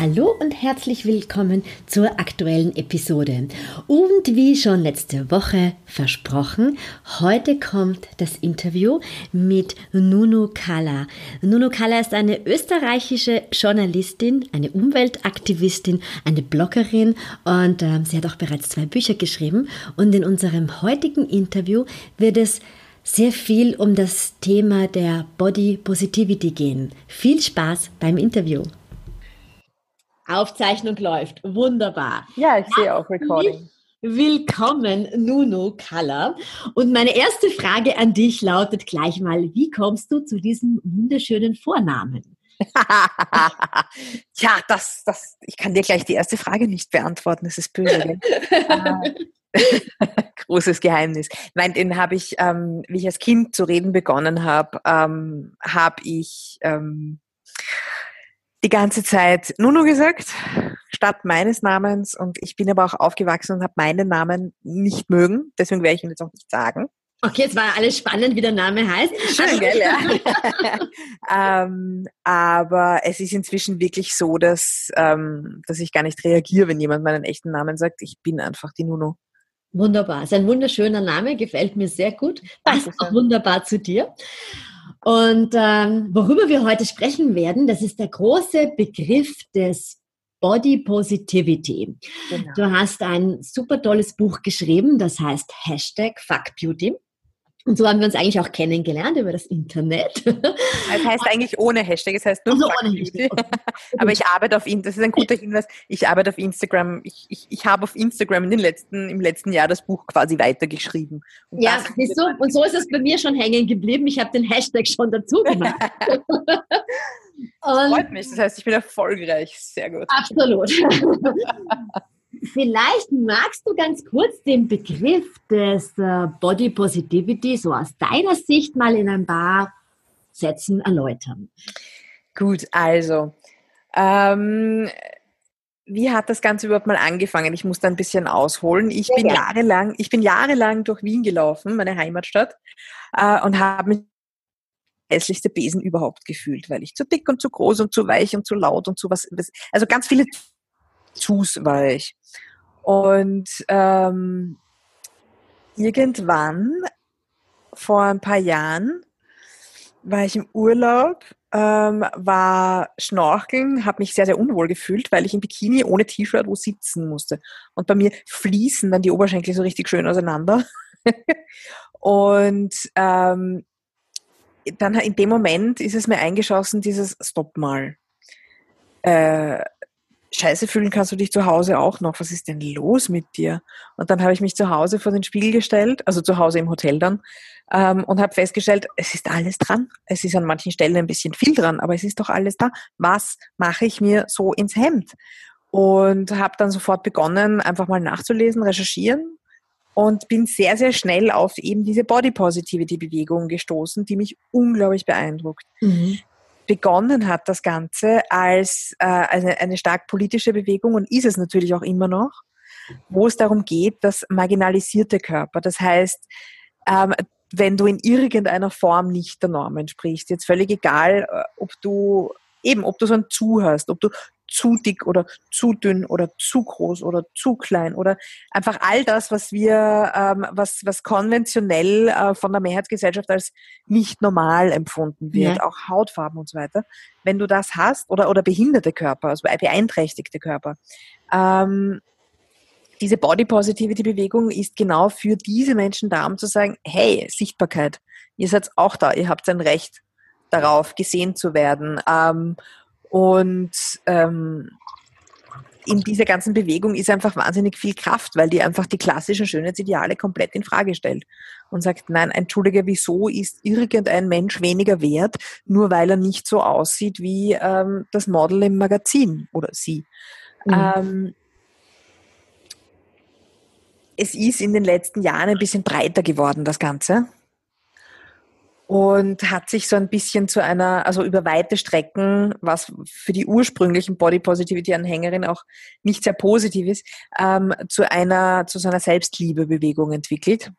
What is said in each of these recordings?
Hallo und herzlich willkommen zur aktuellen Episode. Und wie schon letzte Woche versprochen, heute kommt das Interview mit Nunu Kalla. Nunu Kalla ist eine österreichische Journalistin, eine Umweltaktivistin, eine Bloggerin und äh, sie hat auch bereits zwei Bücher geschrieben. Und in unserem heutigen Interview wird es sehr viel um das Thema der Body Positivity gehen. Viel Spaß beim Interview. Aufzeichnung läuft. Wunderbar. Ja, ich sehe auch Recording. Willkommen, Nuno Kalla. Und meine erste Frage an dich lautet gleich mal, wie kommst du zu diesem wunderschönen Vornamen? ja, das, das, ich kann dir gleich die erste Frage nicht beantworten, das ist böse. Großes Geheimnis. Nein, den habe ich, ähm, wie ich als Kind zu reden begonnen habe, ähm, habe ich ähm, die ganze Zeit Nuno gesagt, statt meines Namens. Und ich bin aber auch aufgewachsen und habe meinen Namen nicht mögen. Deswegen werde ich ihn jetzt auch nicht sagen. Okay, jetzt war alles spannend, wie der Name heißt. Schön, gell, ja. ähm, aber es ist inzwischen wirklich so, dass, ähm, dass ich gar nicht reagiere, wenn jemand meinen echten Namen sagt. Ich bin einfach die Nuno. Wunderbar. Ist ein wunderschöner Name, gefällt mir sehr gut. Passt auch wunderbar zu dir. Und ähm, worüber wir heute sprechen werden, das ist der große Begriff des Body Positivity. Genau. Du hast ein super tolles Buch geschrieben, das heißt Hashtag Fuck Beauty. Und so haben wir uns eigentlich auch kennengelernt über das Internet. Es heißt eigentlich ohne Hashtag, es heißt nur also ohne Hashtag. Okay. Aber ich arbeite auf Instagram, das ist ein guter Hinweis, ich arbeite auf Instagram, ich, ich, ich habe auf Instagram in den letzten, im letzten Jahr das Buch quasi weitergeschrieben. Und ja, siehst du, und so ist es bei mir schon hängen geblieben, ich habe den Hashtag schon dazu gemacht. das freut mich, das heißt, ich bin erfolgreich, sehr gut. Absolut. Vielleicht magst du ganz kurz den Begriff des äh, Body Positivity so aus deiner Sicht mal in ein paar Sätzen erläutern. Gut, also ähm, wie hat das Ganze überhaupt mal angefangen? Ich muss da ein bisschen ausholen. Ich ja, bin ja. jahrelang, ich bin jahrelang durch Wien gelaufen, meine Heimatstadt, äh, und habe mich hässlichste Besen überhaupt gefühlt, weil ich zu dick und zu groß und zu weich und zu laut und zu was, also ganz viele Zus war ich. Und ähm, irgendwann vor ein paar Jahren war ich im Urlaub, ähm, war schnorcheln, habe mich sehr, sehr unwohl gefühlt, weil ich im Bikini ohne T-Shirt wo sitzen musste. Und bei mir fließen dann die Oberschenkel so richtig schön auseinander. und ähm, dann in dem Moment ist es mir eingeschossen, dieses Stopp mal. Äh, scheiße fühlen kannst du dich zu Hause auch noch. Was ist denn los mit dir? Und dann habe ich mich zu Hause vor den Spiegel gestellt, also zu Hause im Hotel dann, ähm, und habe festgestellt, es ist alles dran. Es ist an manchen Stellen ein bisschen viel dran, aber es ist doch alles da. Was mache ich mir so ins Hemd? Und habe dann sofort begonnen, einfach mal nachzulesen, recherchieren und bin sehr, sehr schnell auf eben diese Body Positivity Bewegung gestoßen, die mich unglaublich beeindruckt. Mhm begonnen hat, das Ganze, als äh, eine, eine stark politische Bewegung und ist es natürlich auch immer noch, wo es darum geht, dass marginalisierte Körper, das heißt, ähm, wenn du in irgendeiner Form nicht der Norm entsprichst, jetzt völlig egal, äh, ob du eben, ob du so ein Zu hast, ob du zu dick oder zu dünn oder zu groß oder zu klein oder einfach all das, was wir, ähm, was, was konventionell äh, von der Mehrheitsgesellschaft als nicht normal empfunden wird, ja. auch Hautfarben und so weiter. Wenn du das hast oder, oder behinderte Körper, also beeinträchtigte Körper, ähm, diese Body Positivity Bewegung ist genau für diese Menschen da, um zu sagen, hey, Sichtbarkeit, ihr seid auch da, ihr habt ein Recht darauf, gesehen zu werden. Ähm, und ähm, in dieser ganzen Bewegung ist einfach wahnsinnig viel Kraft, weil die einfach die klassischen Schönheitsideale komplett in Frage stellt und sagt, nein, entschuldige, wieso ist irgendein Mensch weniger wert, nur weil er nicht so aussieht wie ähm, das Model im Magazin oder sie. Mhm. Ähm, es ist in den letzten Jahren ein bisschen breiter geworden, das Ganze. Und hat sich so ein bisschen zu einer, also über weite Strecken, was für die ursprünglichen Body Positivity Anhängerin auch nicht sehr positiv ist, ähm, zu einer, zu so einer Selbstliebebewegung entwickelt.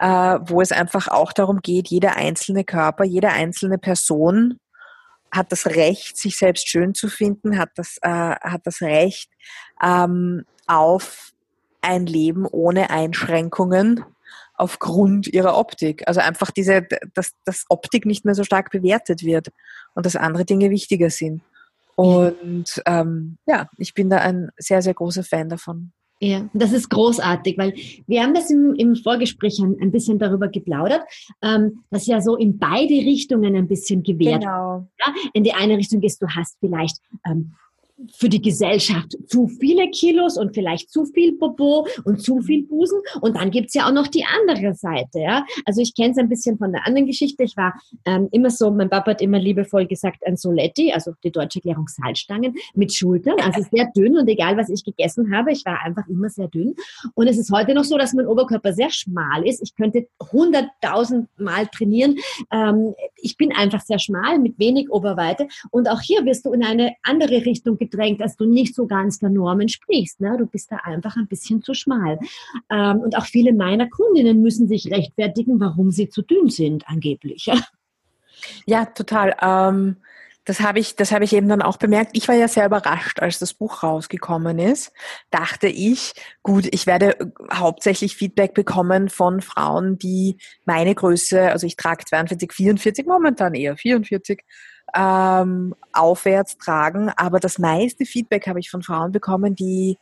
Äh, wo es einfach auch darum geht, jeder einzelne Körper, jede einzelne Person hat das Recht, sich selbst schön zu finden, hat das, äh, hat das Recht ähm, auf ein Leben ohne Einschränkungen aufgrund ihrer Optik. Also einfach diese, dass, dass Optik nicht mehr so stark bewertet wird und dass andere Dinge wichtiger sind. Und ähm, ja, ich bin da ein sehr, sehr großer Fan davon. Ja, das ist großartig, weil wir haben das im, im Vorgespräch ein, ein bisschen darüber geplaudert, ähm, dass ja so in beide Richtungen ein bisschen gewährt. Genau. Ja? In die eine Richtung ist, du hast vielleicht ähm, für die Gesellschaft zu viele Kilos und vielleicht zu viel Popo und zu viel Busen. Und dann gibt's ja auch noch die andere Seite. Ja? Also ich kenne es ein bisschen von der anderen Geschichte. Ich war ähm, immer so, mein Papa hat immer liebevoll gesagt, ein Soletti, also die deutsche Erklärung Salzstangen, mit Schultern, also sehr dünn und egal, was ich gegessen habe, ich war einfach immer sehr dünn. Und es ist heute noch so, dass mein Oberkörper sehr schmal ist. Ich könnte hunderttausend Mal trainieren. Ähm, ich bin einfach sehr schmal mit wenig Oberweite. Und auch hier wirst du in eine andere Richtung gedrängt, dass du nicht so ganz der Norm entsprichst. Ne? Du bist da einfach ein bisschen zu schmal. Ähm, und auch viele meiner Kundinnen müssen sich rechtfertigen, warum sie zu dünn sind, angeblich. Ja, ja total. Ähm das habe ich, habe ich eben dann auch bemerkt. Ich war ja sehr überrascht, als das Buch rausgekommen ist. Dachte ich, gut, ich werde hauptsächlich Feedback bekommen von Frauen, die meine Größe, also ich trage 42, 44, momentan eher 44, ähm, aufwärts tragen. Aber das meiste Feedback habe ich von Frauen bekommen, die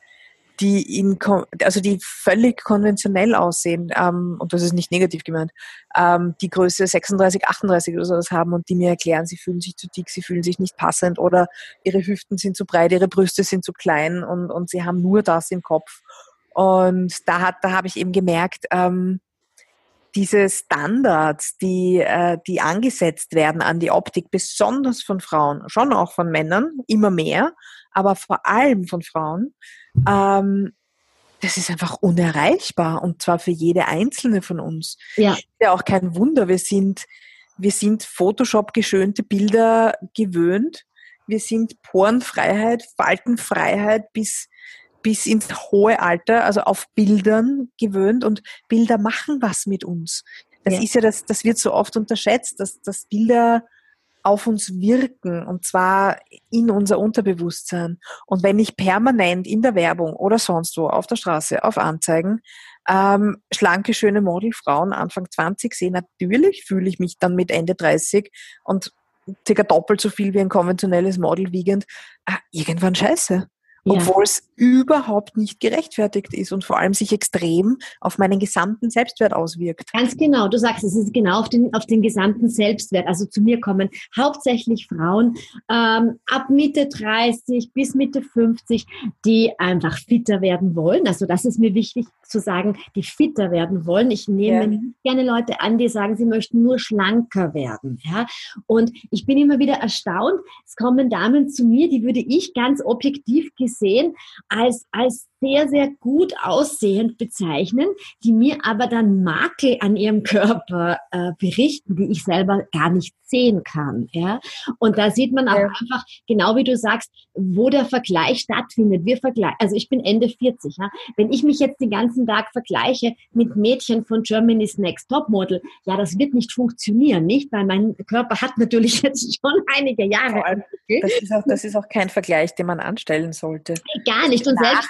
die in, also die völlig konventionell aussehen, ähm, und das ist nicht negativ gemeint, ähm, die Größe 36, 38 oder sowas haben und die mir erklären, sie fühlen sich zu dick, sie fühlen sich nicht passend oder ihre Hüften sind zu breit, ihre Brüste sind zu klein und, und sie haben nur das im Kopf. Und da hat, da habe ich eben gemerkt, ähm, diese Standards, die, äh, die angesetzt werden an die Optik, besonders von Frauen, schon auch von Männern, immer mehr, aber vor allem von Frauen, ähm, das ist einfach unerreichbar und zwar für jede einzelne von uns. Ja. Ist ja auch kein Wunder. Wir sind, wir sind Photoshop geschönte Bilder gewöhnt. Wir sind Porenfreiheit, Faltenfreiheit bis bis ins hohe Alter, also auf Bildern gewöhnt und Bilder machen was mit uns. Das ja. ist ja das, das wird so oft unterschätzt, dass, dass Bilder auf uns wirken und zwar in unser Unterbewusstsein. Und wenn ich permanent in der Werbung oder sonst wo auf der Straße auf Anzeigen ähm, schlanke, schöne Modelfrauen Anfang 20 sehe, natürlich fühle ich mich dann mit Ende 30 und circa doppelt so viel wie ein konventionelles Model wiegend, äh, irgendwann scheiße obwohl es überhaupt nicht gerechtfertigt ist und vor allem sich extrem auf meinen gesamten Selbstwert auswirkt. Ganz genau, du sagst, es ist genau auf den, auf den gesamten Selbstwert. Also zu mir kommen hauptsächlich Frauen ähm, ab Mitte 30 bis Mitte 50, die einfach fitter werden wollen. Also das ist mir wichtig zu sagen, die fitter werden wollen. Ich nehme ja. gerne Leute an, die sagen, sie möchten nur schlanker werden. Ja? Und ich bin immer wieder erstaunt, es kommen Damen zu mir, die würde ich ganz objektiv gesehen gesehen als, als sehr, sehr gut aussehend bezeichnen, die mir aber dann Makel an ihrem Körper äh, berichten, die ich selber gar nicht sehen kann. Ja? Und da sieht man auch ja. einfach, genau wie du sagst, wo der Vergleich stattfindet. Wir vergleichen, also ich bin Ende 40. Ja? Wenn ich mich jetzt den ganzen Tag vergleiche mit Mädchen von Germany's Next Top Model, ja, das wird nicht funktionieren, nicht? Weil mein Körper hat natürlich jetzt schon einige Jahre. Das ist auch, das ist auch kein Vergleich, den man anstellen sollte. Gar nicht. Und selbst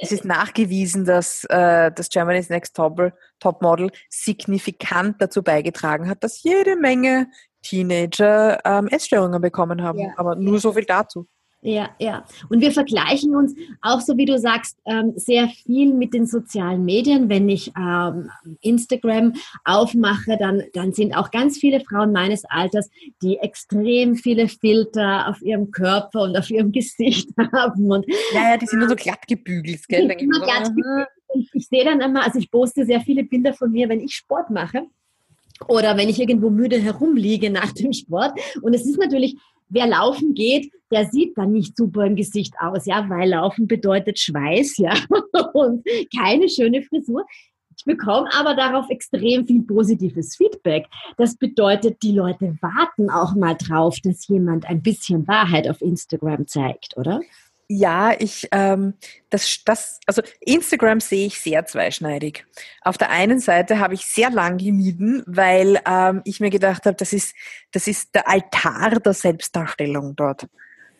es ist nachgewiesen, dass äh, das Germany's Next Top, Top Model signifikant dazu beigetragen hat, dass jede Menge Teenager ähm, Essstörungen bekommen haben. Ja. Aber nur so viel dazu. Ja, ja. Und wir vergleichen uns auch so, wie du sagst, ähm, sehr viel mit den sozialen Medien. Wenn ich ähm, Instagram aufmache, dann, dann sind auch ganz viele Frauen meines Alters, die extrem viele Filter auf ihrem Körper und auf ihrem Gesicht haben. Und, ja, ja, die sind nur so glatt gebügelt, gell? Immer glatt gebügelt. Ich, ich sehe dann immer, also ich poste sehr viele Bilder von mir, wenn ich Sport mache oder wenn ich irgendwo müde herumliege nach dem Sport. Und es ist natürlich wer laufen geht, der sieht dann nicht super im Gesicht aus, ja, weil Laufen bedeutet Schweiß, ja, und keine schöne Frisur. Ich bekomme aber darauf extrem viel positives Feedback. Das bedeutet, die Leute warten auch mal drauf, dass jemand ein bisschen Wahrheit auf Instagram zeigt, oder? Ja, ich, ähm, das, das, also Instagram sehe ich sehr zweischneidig. Auf der einen Seite habe ich sehr lang gemieden, weil ähm, ich mir gedacht habe, das ist, das ist der Altar der Selbstdarstellung dort.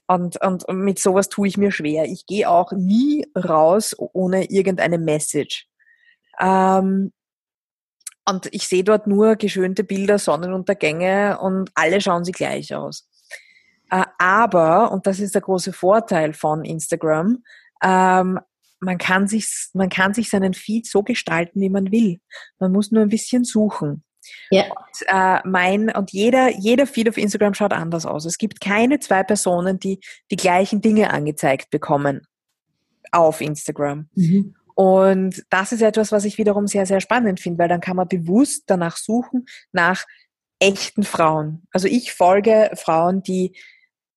Und, und, mit sowas tue ich mir schwer. Ich gehe auch nie raus ohne irgendeine Message. Ähm, und ich sehe dort nur geschönte Bilder, Sonnenuntergänge und alle schauen sie gleich aus. Aber, und das ist der große Vorteil von Instagram, ähm, man kann sich, man kann sich seinen Feed so gestalten, wie man will. Man muss nur ein bisschen suchen. Ja. Und, äh, mein, und jeder, jeder Feed auf Instagram schaut anders aus. Es gibt keine zwei Personen, die die gleichen Dinge angezeigt bekommen auf Instagram. Mhm. Und das ist etwas, was ich wiederum sehr, sehr spannend finde, weil dann kann man bewusst danach suchen, nach echten Frauen. Also ich folge Frauen, die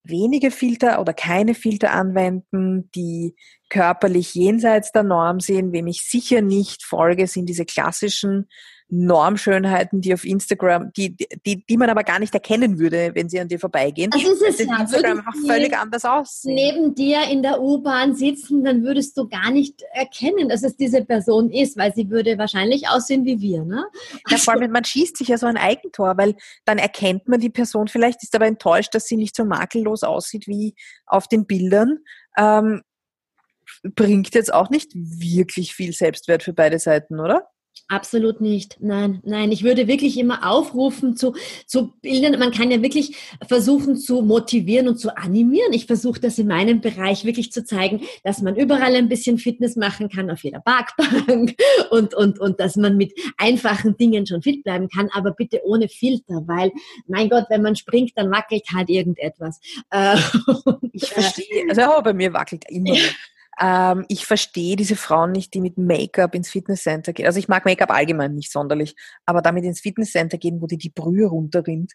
wenige Filter oder keine Filter anwenden, die körperlich jenseits der Norm sind. Wem ich sicher nicht folge, sind diese klassischen Normschönheiten, die auf Instagram, die, die, die man aber gar nicht erkennen würde, wenn sie an dir vorbeigehen. Das ist es ja. Instagram einfach völlig anders aussehen. Neben dir in der U-Bahn sitzen, dann würdest du gar nicht erkennen, dass es diese Person ist, weil sie würde wahrscheinlich aussehen wie wir, ne? Ja, vor allem, man schießt sich ja so ein Eigentor, weil dann erkennt man die Person vielleicht, ist aber enttäuscht, dass sie nicht so makellos aussieht wie auf den Bildern. Ähm, bringt jetzt auch nicht wirklich viel Selbstwert für beide Seiten, oder? Absolut nicht. Nein, nein. Ich würde wirklich immer aufrufen zu, zu Bildern. Man kann ja wirklich versuchen zu motivieren und zu animieren. Ich versuche das in meinem Bereich wirklich zu zeigen, dass man überall ein bisschen Fitness machen kann, auf jeder Parkbank und, und, und dass man mit einfachen Dingen schon fit bleiben kann, aber bitte ohne Filter, weil, mein Gott, wenn man springt, dann wackelt halt irgendetwas. Äh, ich verstehe. Also bei mir wackelt immer. Ähm, ich verstehe diese Frauen nicht, die mit Make-up ins Fitnesscenter gehen. Also ich mag Make-up allgemein nicht sonderlich, aber damit ins Fitnesscenter gehen, wo dir die Brühe runterrinnt.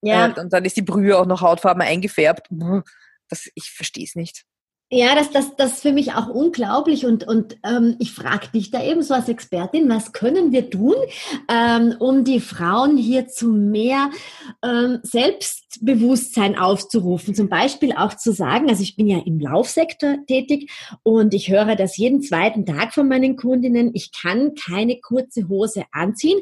Ja. Äh, und dann ist die Brühe auch noch hautfarben eingefärbt. Das, ich verstehe es nicht. Ja, das, das, das ist für mich auch unglaublich und, und ähm, ich frage dich da eben so als Expertin, was können wir tun, ähm, um die Frauen hier zu mehr ähm, Selbstbewusstsein aufzurufen? Zum Beispiel auch zu sagen, also ich bin ja im Laufsektor tätig und ich höre das jeden zweiten Tag von meinen Kundinnen, ich kann keine kurze Hose anziehen,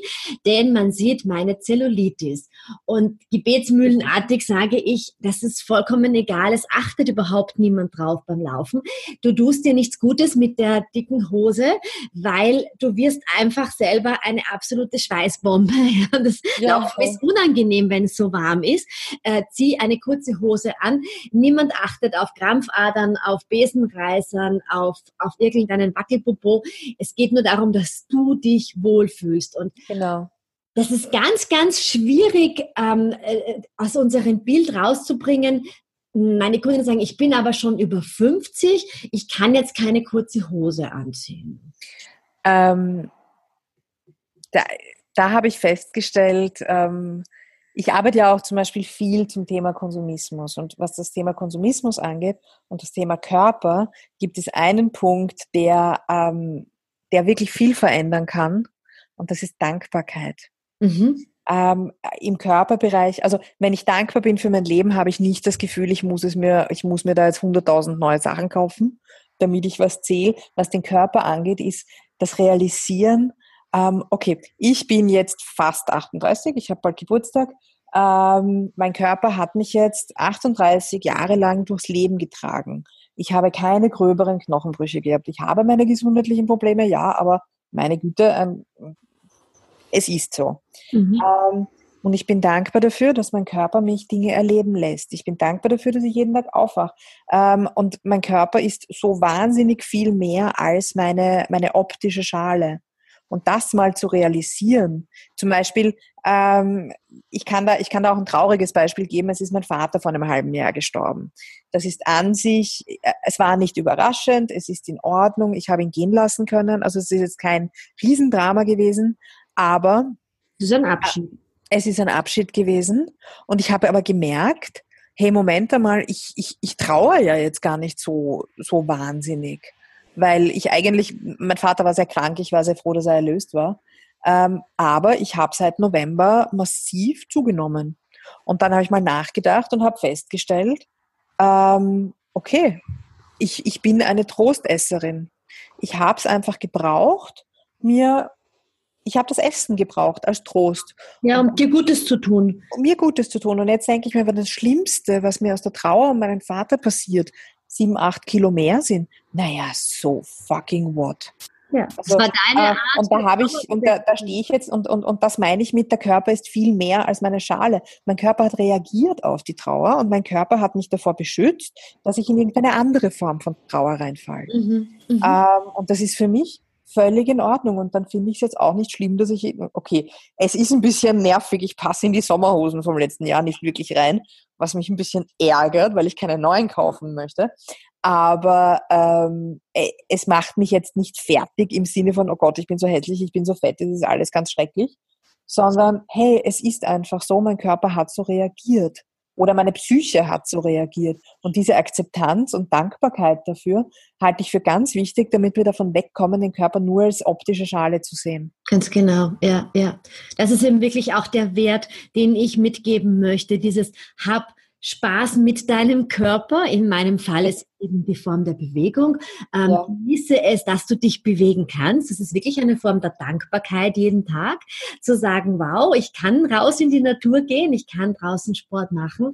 denn man sieht meine Zellulitis. Und gebetsmühlenartig sage ich, das ist vollkommen egal, es achtet überhaupt niemand drauf beim Laufen. Du tust dir nichts Gutes mit der dicken Hose, weil du wirst einfach selber eine absolute Schweißbombe. das ja, Laufen ist unangenehm, wenn es so warm ist. Äh, zieh eine kurze Hose an. Niemand achtet auf Krampfadern, auf Besenreißern, auf, auf irgendeinen Wackelpopo. Es geht nur darum, dass du dich wohlfühlst. Und genau. Das ist ganz, ganz schwierig, ähm, äh, aus unserem Bild rauszubringen, meine Kunden sagen, ich bin aber schon über 50, ich kann jetzt keine kurze Hose anziehen. Ähm, da, da habe ich festgestellt, ähm, ich arbeite ja auch zum Beispiel viel zum Thema Konsumismus. Und was das Thema Konsumismus angeht und das Thema Körper, gibt es einen Punkt, der, ähm, der wirklich viel verändern kann. Und das ist Dankbarkeit. Mhm ähm, im Körperbereich, also wenn ich dankbar bin für mein Leben, habe ich nicht das Gefühl, ich muss es mir, ich muss mir da jetzt 100.000 neue Sachen kaufen, damit ich was zähle. Was den Körper angeht, ist das Realisieren, ähm, okay, ich bin jetzt fast 38, ich habe bald Geburtstag, ähm, mein Körper hat mich jetzt 38 Jahre lang durchs Leben getragen. Ich habe keine gröberen Knochenbrüche gehabt. Ich habe meine gesundheitlichen Probleme, ja, aber meine Güte, ein es ist so. Mhm. Ähm, und ich bin dankbar dafür, dass mein Körper mich Dinge erleben lässt. Ich bin dankbar dafür, dass ich jeden Tag aufwache. Ähm, und mein Körper ist so wahnsinnig viel mehr als meine, meine optische Schale. Und das mal zu realisieren. Zum Beispiel, ähm, ich, kann da, ich kann da auch ein trauriges Beispiel geben. Es ist mein Vater vor einem halben Jahr gestorben. Das ist an sich, äh, es war nicht überraschend, es ist in Ordnung, ich habe ihn gehen lassen können. Also es ist jetzt kein Riesendrama gewesen. Aber es ist ein Abschied. Es ist ein Abschied gewesen. Und ich habe aber gemerkt, hey, Moment einmal, ich, ich, ich traue ja jetzt gar nicht so, so wahnsinnig. Weil ich eigentlich, mein Vater war sehr krank, ich war sehr froh, dass er erlöst war. Ähm, aber ich habe seit November massiv zugenommen. Und dann habe ich mal nachgedacht und habe festgestellt, ähm, okay, ich, ich bin eine Trostesserin. Ich habe es einfach gebraucht, mir, ich habe das Essen gebraucht als Trost. Ja, um dir Gutes zu tun. Um mir Gutes zu tun. Und jetzt denke ich mir, das Schlimmste, was mir aus der Trauer um meinen Vater passiert, sieben, acht Kilo mehr sind, naja, so fucking what. Ja, das also, war deine äh, Art. und da habe ich, und da, da stehe ich jetzt, und, und, und das meine ich mit, der Körper ist viel mehr als meine Schale. Mein Körper hat reagiert auf die Trauer und mein Körper hat mich davor beschützt, dass ich in irgendeine andere Form von Trauer reinfalle. Mhm, mhm. ähm, und das ist für mich völlig in Ordnung. Und dann finde ich es jetzt auch nicht schlimm, dass ich, okay, es ist ein bisschen nervig, ich passe in die Sommerhosen vom letzten Jahr nicht wirklich rein, was mich ein bisschen ärgert, weil ich keine neuen kaufen möchte. Aber ähm, äh, es macht mich jetzt nicht fertig im Sinne von, oh Gott, ich bin so hässlich, ich bin so fett, das ist alles ganz schrecklich, sondern hey, es ist einfach so, mein Körper hat so reagiert oder meine Psyche hat so reagiert. Und diese Akzeptanz und Dankbarkeit dafür halte ich für ganz wichtig, damit wir davon wegkommen, den Körper nur als optische Schale zu sehen. Ganz genau, ja, ja. Das ist eben wirklich auch der Wert, den ich mitgeben möchte. Dieses hab Spaß mit deinem Körper. In meinem Fall ist eben die Form der Bewegung. Ähm, ja. Genieße es, dass du dich bewegen kannst. Das ist wirklich eine Form der Dankbarkeit jeden Tag. Zu sagen, wow, ich kann raus in die Natur gehen, ich kann draußen Sport machen.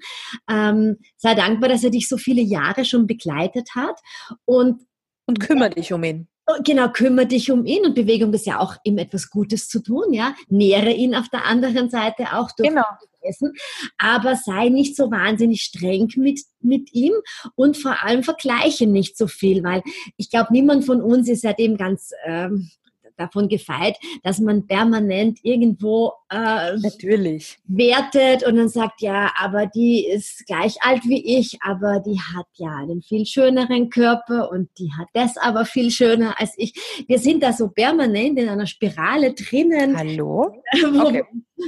Ähm, sei dankbar, dass er dich so viele Jahre schon begleitet hat. Und, und kümmere dich um ihn. Genau, kümmere dich um ihn und Bewegung ist ja auch ihm etwas Gutes zu tun, ja. Nähre ihn auf der anderen Seite auch durch genau. Essen, aber sei nicht so wahnsinnig streng mit, mit ihm und vor allem vergleiche nicht so viel, weil ich glaube, niemand von uns ist seitdem ganz ähm, davon gefeit, dass man permanent irgendwo äh, Natürlich. wertet und dann sagt, ja, aber die ist gleich alt wie ich, aber die hat ja einen viel schöneren Körper und die hat das aber viel schöner als ich. Wir sind da so permanent in einer Spirale drinnen. Hallo? Wo, okay.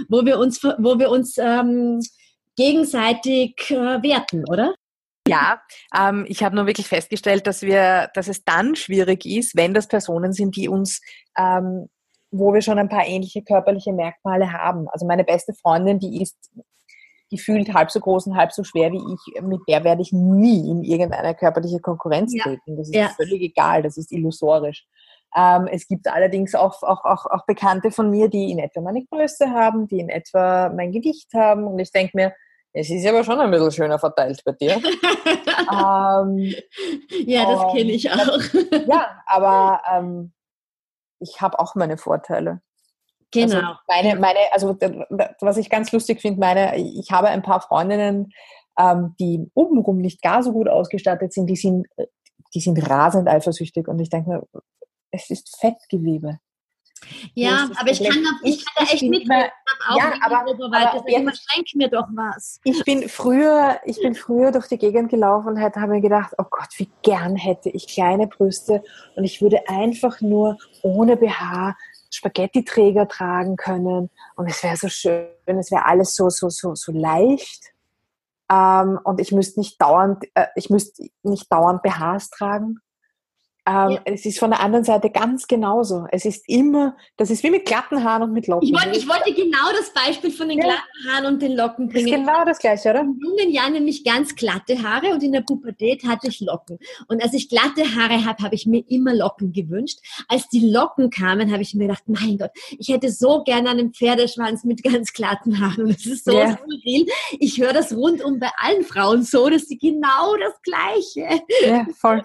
wo wir uns, wo wir uns ähm, gegenseitig äh, werten, oder? Ja, ähm, ich habe nur wirklich festgestellt, dass wir, dass es dann schwierig ist, wenn das Personen sind, die uns, ähm, wo wir schon ein paar ähnliche körperliche Merkmale haben. Also meine beste Freundin, die ist gefühlt halb so groß und halb so schwer wie ich, mit der werde ich nie in irgendeine körperliche Konkurrenz ja. treten. Das ist ja. völlig egal, das ist illusorisch. Ähm, es gibt allerdings auch, auch, auch, auch Bekannte von mir, die in etwa meine Größe haben, die in etwa mein Gewicht haben. Und ich denke mir, es ist aber schon ein bisschen schöner verteilt bei dir. ähm, ja, das kenne ich auch. ja, aber ähm, ich habe auch meine Vorteile. Genau. Also meine, meine, also was ich ganz lustig finde, meine, ich habe ein paar Freundinnen, ähm, die obenrum nicht gar so gut ausgestattet sind, die sind, die sind rasend eifersüchtig und ich denke mir, es ist Fettgewebe. Ja, aber ich kann, da, ich kann da echt mitreden. Ja, aber, aber immer schenk mir doch was. Ich bin früher, ich bin früher durch die Gegend gelaufen und habe mir gedacht, oh Gott, wie gern hätte ich kleine Brüste und ich würde einfach nur ohne BH Spaghetti-Träger tragen können und es wäre so schön, es wäre alles so, so, so, so leicht. Ähm, und ich müsste nicht dauernd, äh, ich müsste nicht dauernd BHs tragen. Ähm, ja. Es ist von der anderen Seite ganz genauso. Es ist immer, das ist wie mit glatten Haaren und mit Locken. Ich wollte, ich wollte genau das Beispiel von den ja. glatten Haaren und den Locken bringen. Das ist genau das Gleiche, oder? In jungen Jahren nämlich ganz glatte Haare und in der Pubertät hatte ich Locken. Und als ich glatte Haare habe, habe ich mir immer Locken gewünscht. Als die Locken kamen, habe ich mir gedacht, mein Gott, ich hätte so gerne einen Pferdeschwanz mit ganz glatten Haaren. Und das ist so ja. skurril. Ich höre das rundum bei allen Frauen so, dass sie genau das Gleiche. Ja, voll.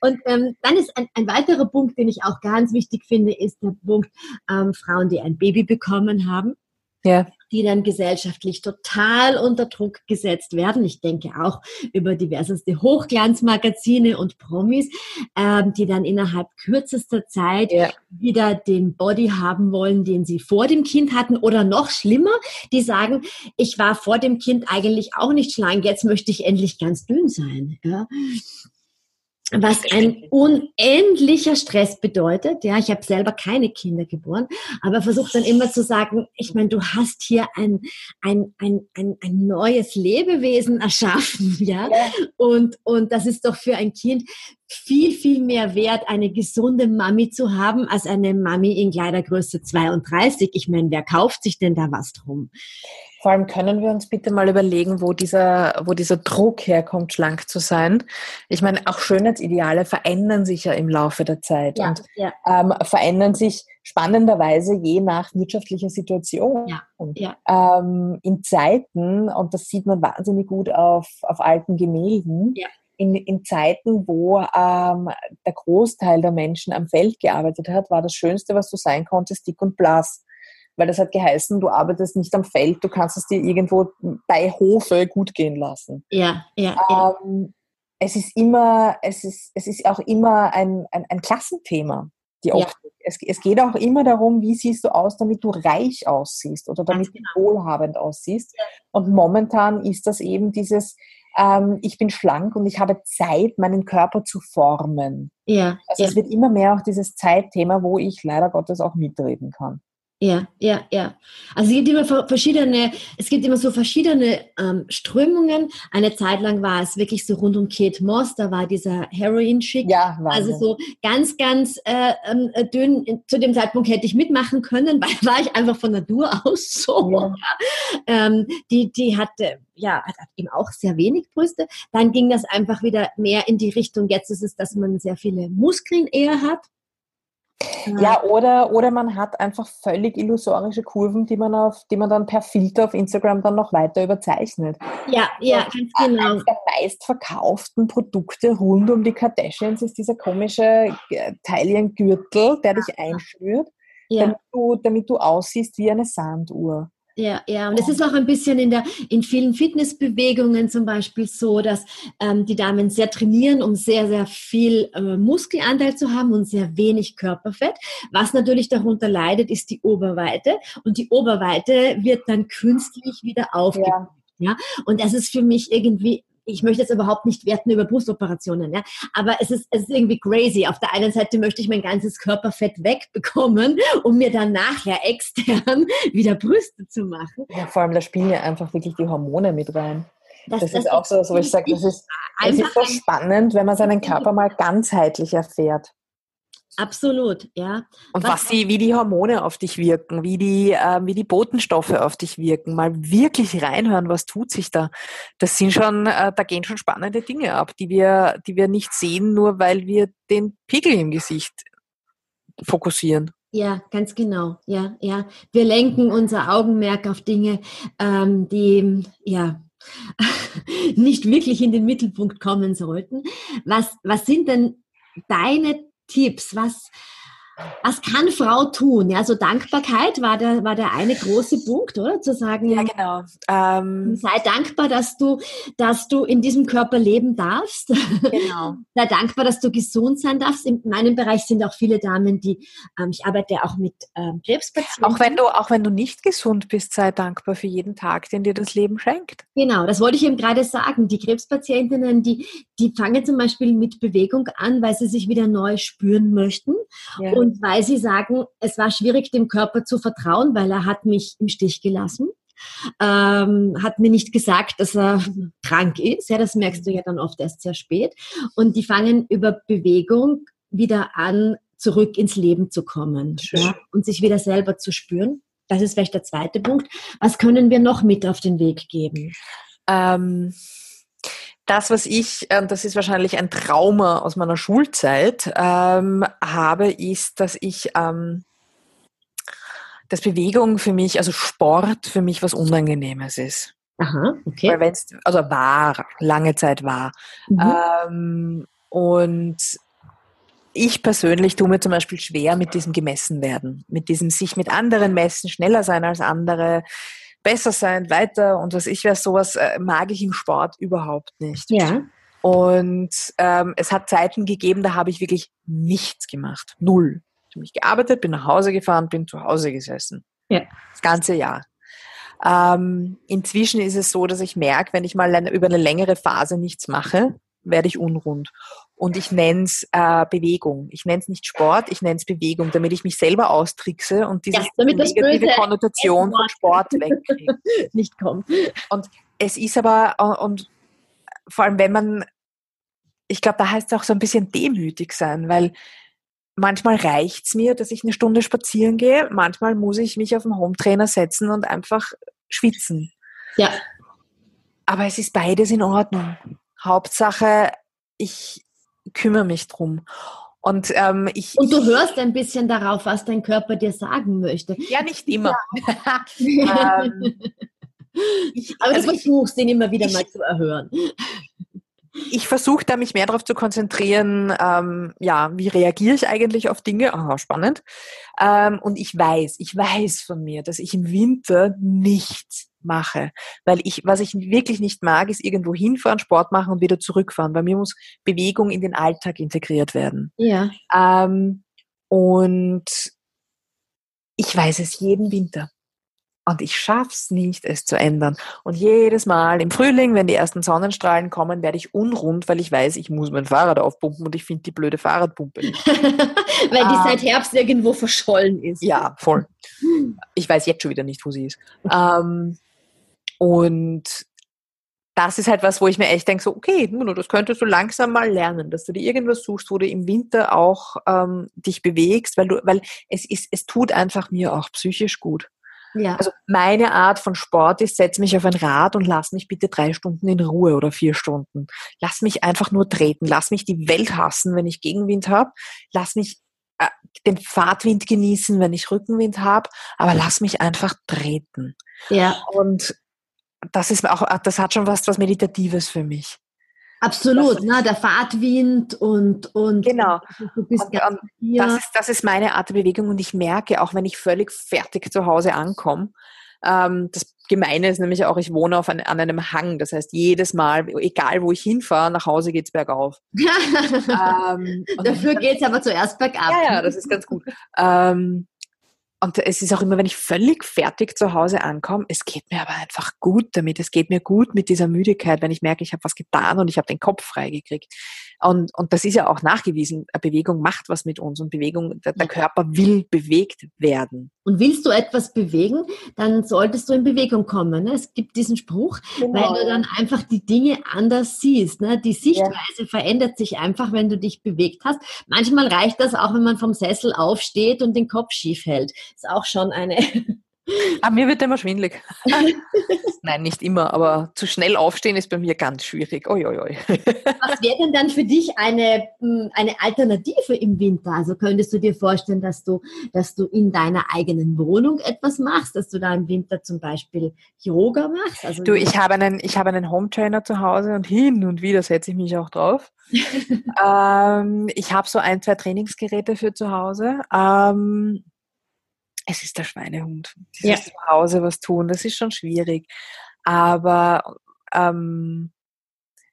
Und ähm, dann ist ein, ein, weiterer Punkt, den ich auch ganz wichtig finde, ist der Punkt ähm, Frauen, die ein Baby bekommen haben. Ja. die dann gesellschaftlich total unter Druck gesetzt werden. Ich denke auch über diverseste Hochglanzmagazine und Promis, ähm, die dann innerhalb kürzester Zeit ja. wieder den Body haben wollen, den sie vor dem Kind hatten oder noch schlimmer, die sagen, ich war vor dem Kind eigentlich auch nicht schlank, jetzt möchte ich endlich ganz dünn sein. Ja? Was ein unendlicher Stress bedeutet. Ja, ich habe selber keine Kinder geboren, aber versuche dann immer zu sagen, ich meine, du hast hier ein, ein, ein, ein, ein neues Lebewesen erschaffen, ja? ja, Und, und das ist doch für ein Kind viel, viel mehr wert, eine gesunde Mami zu haben, als eine Mami in Kleidergröße 32. Ich meine, wer kauft sich denn da was drum? Vor allem können wir uns bitte mal überlegen, wo dieser, wo dieser Druck herkommt, schlank zu sein. Ich meine, auch Schönheitsideale verändern sich ja im Laufe der Zeit ja, und ja. Ähm, verändern sich spannenderweise je nach wirtschaftlicher Situation. Ja, ja. Ähm, in Zeiten, und das sieht man wahnsinnig gut auf, auf alten Gemälden, ja. in, in Zeiten, wo ähm, der Großteil der Menschen am Feld gearbeitet hat, war das Schönste, was du sein konntest, dick und blass weil das hat geheißen, du arbeitest nicht am Feld, du kannst es dir irgendwo bei Hofe gut gehen lassen. Ja, ja. Ähm, es ist immer, es ist, es ist auch immer ein, ein, ein Klassenthema, die Optik. Ja. Es, es geht auch immer darum, wie siehst du aus, damit du reich aussiehst oder damit genau. du wohlhabend aussiehst. Ja. Und momentan ist das eben dieses, ähm, ich bin schlank und ich habe Zeit, meinen Körper zu formen. Ja, also ja. es wird immer mehr auch dieses Zeitthema, wo ich leider Gottes auch mitreden kann. Ja, ja, ja. Also es gibt immer verschiedene, es gibt immer so verschiedene ähm, Strömungen. Eine Zeit lang war es wirklich so rund um Kate Moss, da war dieser Heroin-Schick. Ja, war Also so ganz, ganz äh, äh, dünn. Zu dem Zeitpunkt hätte ich mitmachen können, weil war ich einfach von Natur aus so. Ja. Ähm, die, die hatte, ja, hat eben auch sehr wenig Brüste. Dann ging das einfach wieder mehr in die Richtung, jetzt ist es, dass man sehr viele Muskeln eher hat. Ja, oder, oder man hat einfach völlig illusorische Kurven, die man, auf, die man dann per Filter auf Instagram dann noch weiter überzeichnet. Ja, ja, ganz genau. Eines der meistverkauften Produkte rund um die Kardashians ist dieser komische äh, Taillengürtel, der dich einschnürt, ja. damit, du, damit du aussiehst wie eine Sanduhr. Ja, ja, und es ist auch ein bisschen in der in vielen Fitnessbewegungen zum Beispiel so, dass ähm, die Damen sehr trainieren, um sehr sehr viel äh, Muskelanteil zu haben und sehr wenig Körperfett. Was natürlich darunter leidet, ist die Oberweite und die Oberweite wird dann künstlich wieder aufgebaut. Ja. ja, und das ist für mich irgendwie ich möchte jetzt überhaupt nicht werten über Brustoperationen, ja, aber es ist, es ist irgendwie crazy. Auf der einen Seite möchte ich mein ganzes Körperfett wegbekommen, um mir dann nachher extern wieder Brüste zu machen. Ja, vor allem da spielen ja einfach wirklich die Hormone mit rein. Das, das, das ist auch so, so ich sage, das ist, das ist so spannend, wenn man seinen Körper mal ganzheitlich erfährt. Absolut, ja. Und was, was die, wie die Hormone auf dich wirken, wie die, äh, wie die Botenstoffe auf dich wirken, mal wirklich reinhören, was tut sich da. Das sind schon, äh, da gehen schon spannende Dinge ab, die wir, die wir nicht sehen, nur weil wir den Pickel im Gesicht fokussieren. Ja, ganz genau. Ja, ja. Wir lenken unser Augenmerk auf Dinge, ähm, die ja nicht wirklich in den Mittelpunkt kommen sollten. Was, was sind denn deine Tipps? Was, was kann Frau tun? Ja, so Dankbarkeit war der, war der eine große Punkt, oder? Zu sagen, ja, genau. Ähm, sei dankbar, dass du, dass du in diesem Körper leben darfst. Genau. sei dankbar, dass du gesund sein darfst. In meinem Bereich sind auch viele Damen, die, ähm, ich arbeite auch mit ähm, Krebspatienten. Auch wenn du, auch wenn du nicht gesund bist, sei dankbar für jeden Tag, den dir das Leben schenkt. Genau, das wollte ich eben gerade sagen. Die Krebspatientinnen, die, die fangen zum Beispiel mit Bewegung an, weil sie sich wieder neu spüren möchten. Ja. Und und weil sie sagen, es war schwierig, dem Körper zu vertrauen, weil er hat mich im Stich gelassen. Ähm, hat mir nicht gesagt, dass er krank ist. Ja, das merkst du ja dann oft erst sehr spät. Und die fangen über Bewegung wieder an, zurück ins Leben zu kommen ja, und sich wieder selber zu spüren. Das ist vielleicht der zweite Punkt. Was können wir noch mit auf den Weg geben? Ähm, das, was ich, ähm, das ist wahrscheinlich ein Trauma aus meiner Schulzeit, ähm, habe, ist, dass ich, ähm, dass Bewegung für mich, also Sport für mich was Unangenehmes ist. Aha, okay. Weil wenn's, also war, lange Zeit war. Mhm. Ähm, und ich persönlich tue mir zum Beispiel schwer mit diesem gemessen werden, mit diesem sich mit anderen messen, schneller sein als andere, besser sein, weiter und was ich weiß, sowas äh, mag ich im Sport überhaupt nicht. Ja. Und ähm, es hat Zeiten gegeben, da habe ich wirklich nichts gemacht. Null. Ich habe mich gearbeitet, bin nach Hause gefahren, bin zu Hause gesessen. Ja. Das ganze Jahr. Ähm, inzwischen ist es so, dass ich merke, wenn ich mal über eine längere Phase nichts mache, werde ich unrund. Und ich nenne es äh, Bewegung. Ich nenne es nicht Sport, ich nenne es Bewegung, damit ich mich selber austrickse und diese ja, negative Konnotation von Sport wegkriege. nicht kommt. Und es ist aber, und vor allem wenn man, ich glaube, da heißt es auch so ein bisschen demütig sein, weil manchmal reicht es mir, dass ich eine Stunde spazieren gehe, manchmal muss ich mich auf den Hometrainer setzen und einfach schwitzen. Ja. Aber es ist beides in Ordnung. Hauptsache, ich kümmere mich drum. Und, ähm, ich, und du hörst ein bisschen darauf, was dein Körper dir sagen möchte. Ja, nicht immer. ähm, ich, Aber also du versuchst, ihn immer wieder ich, mal zu erhören ich versuche da mich mehr darauf zu konzentrieren, ähm, ja, wie reagiere ich eigentlich auf Dinge? Aha, spannend. Ähm, und ich weiß, ich weiß von mir, dass ich im Winter nichts mache. Weil ich, was ich wirklich nicht mag, ist irgendwo hinfahren, Sport machen und wieder zurückfahren. Bei mir muss Bewegung in den Alltag integriert werden. Ja. Ähm, und ich weiß es jeden Winter. Und ich schaff's nicht, es zu ändern. Und jedes Mal im Frühling, wenn die ersten Sonnenstrahlen kommen, werde ich unrund, weil ich weiß, ich muss mein Fahrrad aufpumpen und ich finde die blöde Fahrradpumpe nicht. weil die ähm, seit Herbst irgendwo verschollen ist. Ja, voll. Ich weiß jetzt schon wieder nicht, wo sie ist. Ähm, und das ist halt was, wo ich mir echt denke, so, okay, Nuno, das könntest du langsam mal lernen, dass du dir irgendwas suchst, wo du im Winter auch ähm, dich bewegst, weil du, weil es ist, es tut einfach mir auch psychisch gut. Ja. Also meine Art von Sport ist, setz mich auf ein Rad und lass mich bitte drei Stunden in Ruhe oder vier Stunden. Lass mich einfach nur treten. Lass mich die Welt hassen, wenn ich Gegenwind habe. Lass mich äh, den Fahrtwind genießen, wenn ich Rückenwind habe. Aber lass mich einfach treten. Ja. Und das ist auch, das hat schon was, was Meditatives für mich. Absolut, ne? der Fahrtwind und, und genau. Du bist und, und das, ist, das ist meine Art der Bewegung und ich merke auch, wenn ich völlig fertig zu Hause ankomme, ähm, das Gemeine ist nämlich auch, ich wohne auf ein, an einem Hang. Das heißt, jedes Mal, egal wo ich hinfahre, nach Hause geht's bergauf. ähm, Dafür geht's aber zuerst bergab. Ja, ja, das ist ganz gut. Ähm, und es ist auch immer, wenn ich völlig fertig zu Hause ankomme, es geht mir aber einfach gut damit. Es geht mir gut mit dieser Müdigkeit, wenn ich merke, ich habe was getan und ich habe den Kopf freigekriegt. Und, und das ist ja auch nachgewiesen. Bewegung macht was mit uns und Bewegung, der, der Körper will bewegt werden. Und willst du etwas bewegen, dann solltest du in Bewegung kommen. Ne? Es gibt diesen Spruch, genau. weil du dann einfach die Dinge anders siehst. Ne? Die Sichtweise ja. verändert sich einfach, wenn du dich bewegt hast. Manchmal reicht das auch, wenn man vom Sessel aufsteht und den Kopf schief hält. Ist auch schon eine Ah, mir wird immer schwindlig. Nein, nicht immer, aber zu schnell aufstehen ist bei mir ganz schwierig. Oi, oi, oi. Was wäre denn dann für dich eine, hm, eine Alternative im Winter? Also könntest du dir vorstellen, dass du, dass du in deiner eigenen Wohnung etwas machst, dass du da im Winter zum Beispiel Yoga machst? Also du, ich habe einen, ich habe einen Home Trainer zu Hause und hin und wieder setze ich mich auch drauf. ähm, ich habe so ein, zwei Trainingsgeräte für zu Hause. Ähm, es ist der Schweinehund. Ja. zu Hause was tun, das ist schon schwierig. Aber ähm,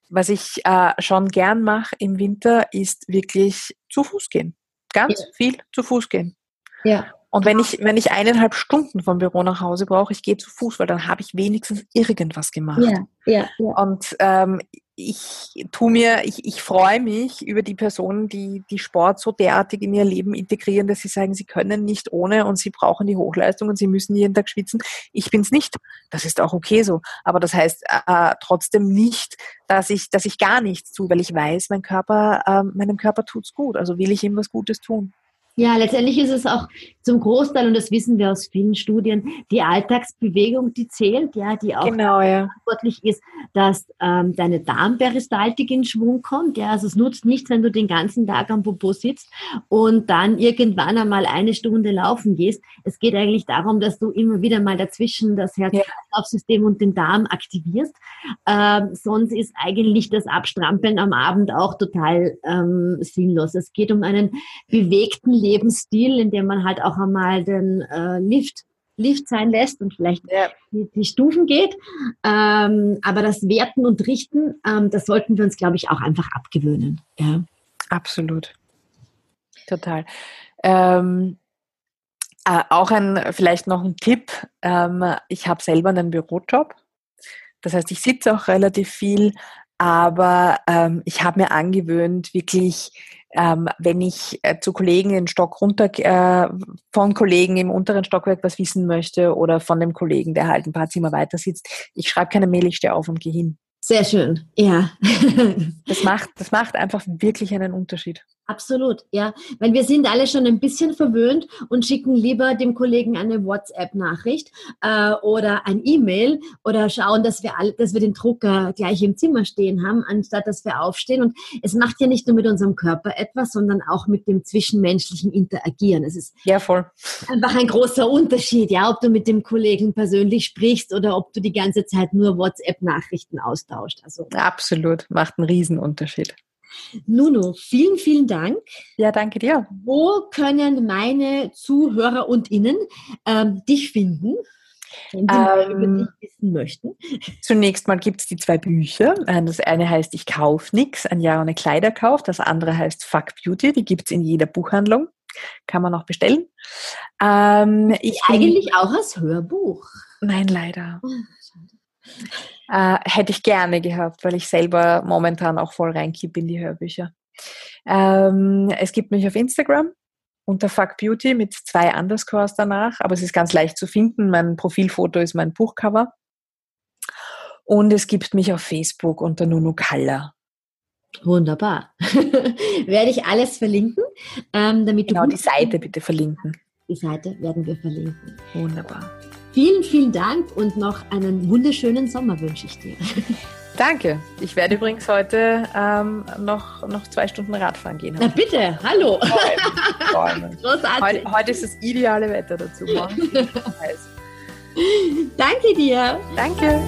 was ich äh, schon gern mache im Winter, ist wirklich zu Fuß gehen. Ganz ja. viel zu Fuß gehen. Ja. Und wenn ich, wenn ich eineinhalb Stunden vom Büro nach Hause brauche, ich gehe zu Fuß, weil dann habe ich wenigstens irgendwas gemacht. Ja, ja, ja. Und ähm, ich tu mir, ich, ich freue mich über die Personen, die die Sport so derartig in ihr Leben integrieren, dass sie sagen, sie können nicht ohne und sie brauchen die Hochleistung und sie müssen jeden Tag schwitzen. Ich bin's nicht. Das ist auch okay so. Aber das heißt äh, trotzdem nicht, dass ich, dass ich gar nichts tue, weil ich weiß, mein Körper, äh, meinem Körper tut's gut. Also will ich ihm was Gutes tun. Ja, letztendlich ist es auch zum Großteil, und das wissen wir aus vielen Studien, die Alltagsbewegung, die zählt, ja, die auch genau, ja. verantwortlich ist, dass ähm, deine Darmperistaltik in Schwung kommt. Ja, also es nutzt nichts, wenn du den ganzen Tag am Popo sitzt und dann irgendwann einmal eine Stunde laufen gehst. Es geht eigentlich darum, dass du immer wieder mal dazwischen das Herz-Kreislauf-System und den Darm aktivierst. Ähm, sonst ist eigentlich das Abstrampeln am Abend auch total ähm, sinnlos. Es geht um einen bewegten Lebensstil, in dem man halt auch einmal den äh, Lift Lift sein lässt und vielleicht ja. die, die, Stufen geht. Ähm, aber das Werten und Richten, ähm, das sollten wir uns, glaube ich, auch einfach abgewöhnen. Ja. Absolut. Total. Ähm, äh, auch ein, vielleicht noch ein Tipp. Ähm, ich habe selber einen Bürojob. Das heißt, ich sitze auch relativ viel Aber ähm, ich habe mir angewöhnt, wirklich ähm, wenn ich äh, zu Kollegen den Stock runter, äh, von Kollegen im unteren Stockwerk was wissen möchte oder von dem Kollegen, der halt ein paar Zimmer weiter sitzt, ich schreibe keine Mail, ich stehe auf und gehe hin. Sehr schön, ja. das, macht, das macht einfach wirklich einen Unterschied. Absolut, ja. Weil wir sind alle schon ein bisschen verwöhnt und schicken lieber dem Kollegen eine WhatsApp-Nachricht äh, oder ein E-Mail oder schauen, dass wir alle, dass wir den Drucker gleich im Zimmer stehen haben, anstatt dass wir aufstehen. Und es macht ja nicht nur mit unserem Körper etwas, sondern auch mit dem zwischenmenschlichen Interagieren. Es ist ja voll. einfach ein großer Unterschied, ja, ob du mit dem Kollegen persönlich sprichst oder ob du die ganze Zeit nur WhatsApp-Nachrichten austauschst. Also absolut, macht einen Riesenunterschied. Nuno, vielen, vielen Dank. Ja, danke dir. Wo können meine Zuhörer und Innen ähm, dich finden? Wenn sie ähm, über dich wissen möchten. Zunächst mal gibt es die zwei Bücher. Äh, das eine heißt Ich kauf nix, ein Jahr ohne Kleiderkauf. Das andere heißt Fuck Beauty. Die gibt es in jeder Buchhandlung. Kann man auch bestellen. Ähm, ich eigentlich auch als Hörbuch. Nein, leider. Äh, hätte ich gerne gehabt, weil ich selber momentan auch voll reinkippe in die Hörbücher. Ähm, es gibt mich auf Instagram unter Fuck Beauty mit zwei Underscores danach, aber es ist ganz leicht zu finden. Mein Profilfoto ist mein Buchcover. Und es gibt mich auf Facebook unter Nunu Kalla. Wunderbar. Werde ich alles verlinken, ähm, damit genau, du. Genau, die Seite bitte verlinken. Die Seite werden wir verlinken. Wunderbar. Vielen, vielen Dank und noch einen wunderschönen Sommer wünsche ich dir. Danke. Ich werde übrigens heute ähm, noch, noch zwei Stunden Radfahren gehen. Na bitte, hallo. Großartig. Heute, heute, ist das ideale Wetter dazu. Danke dir. Danke.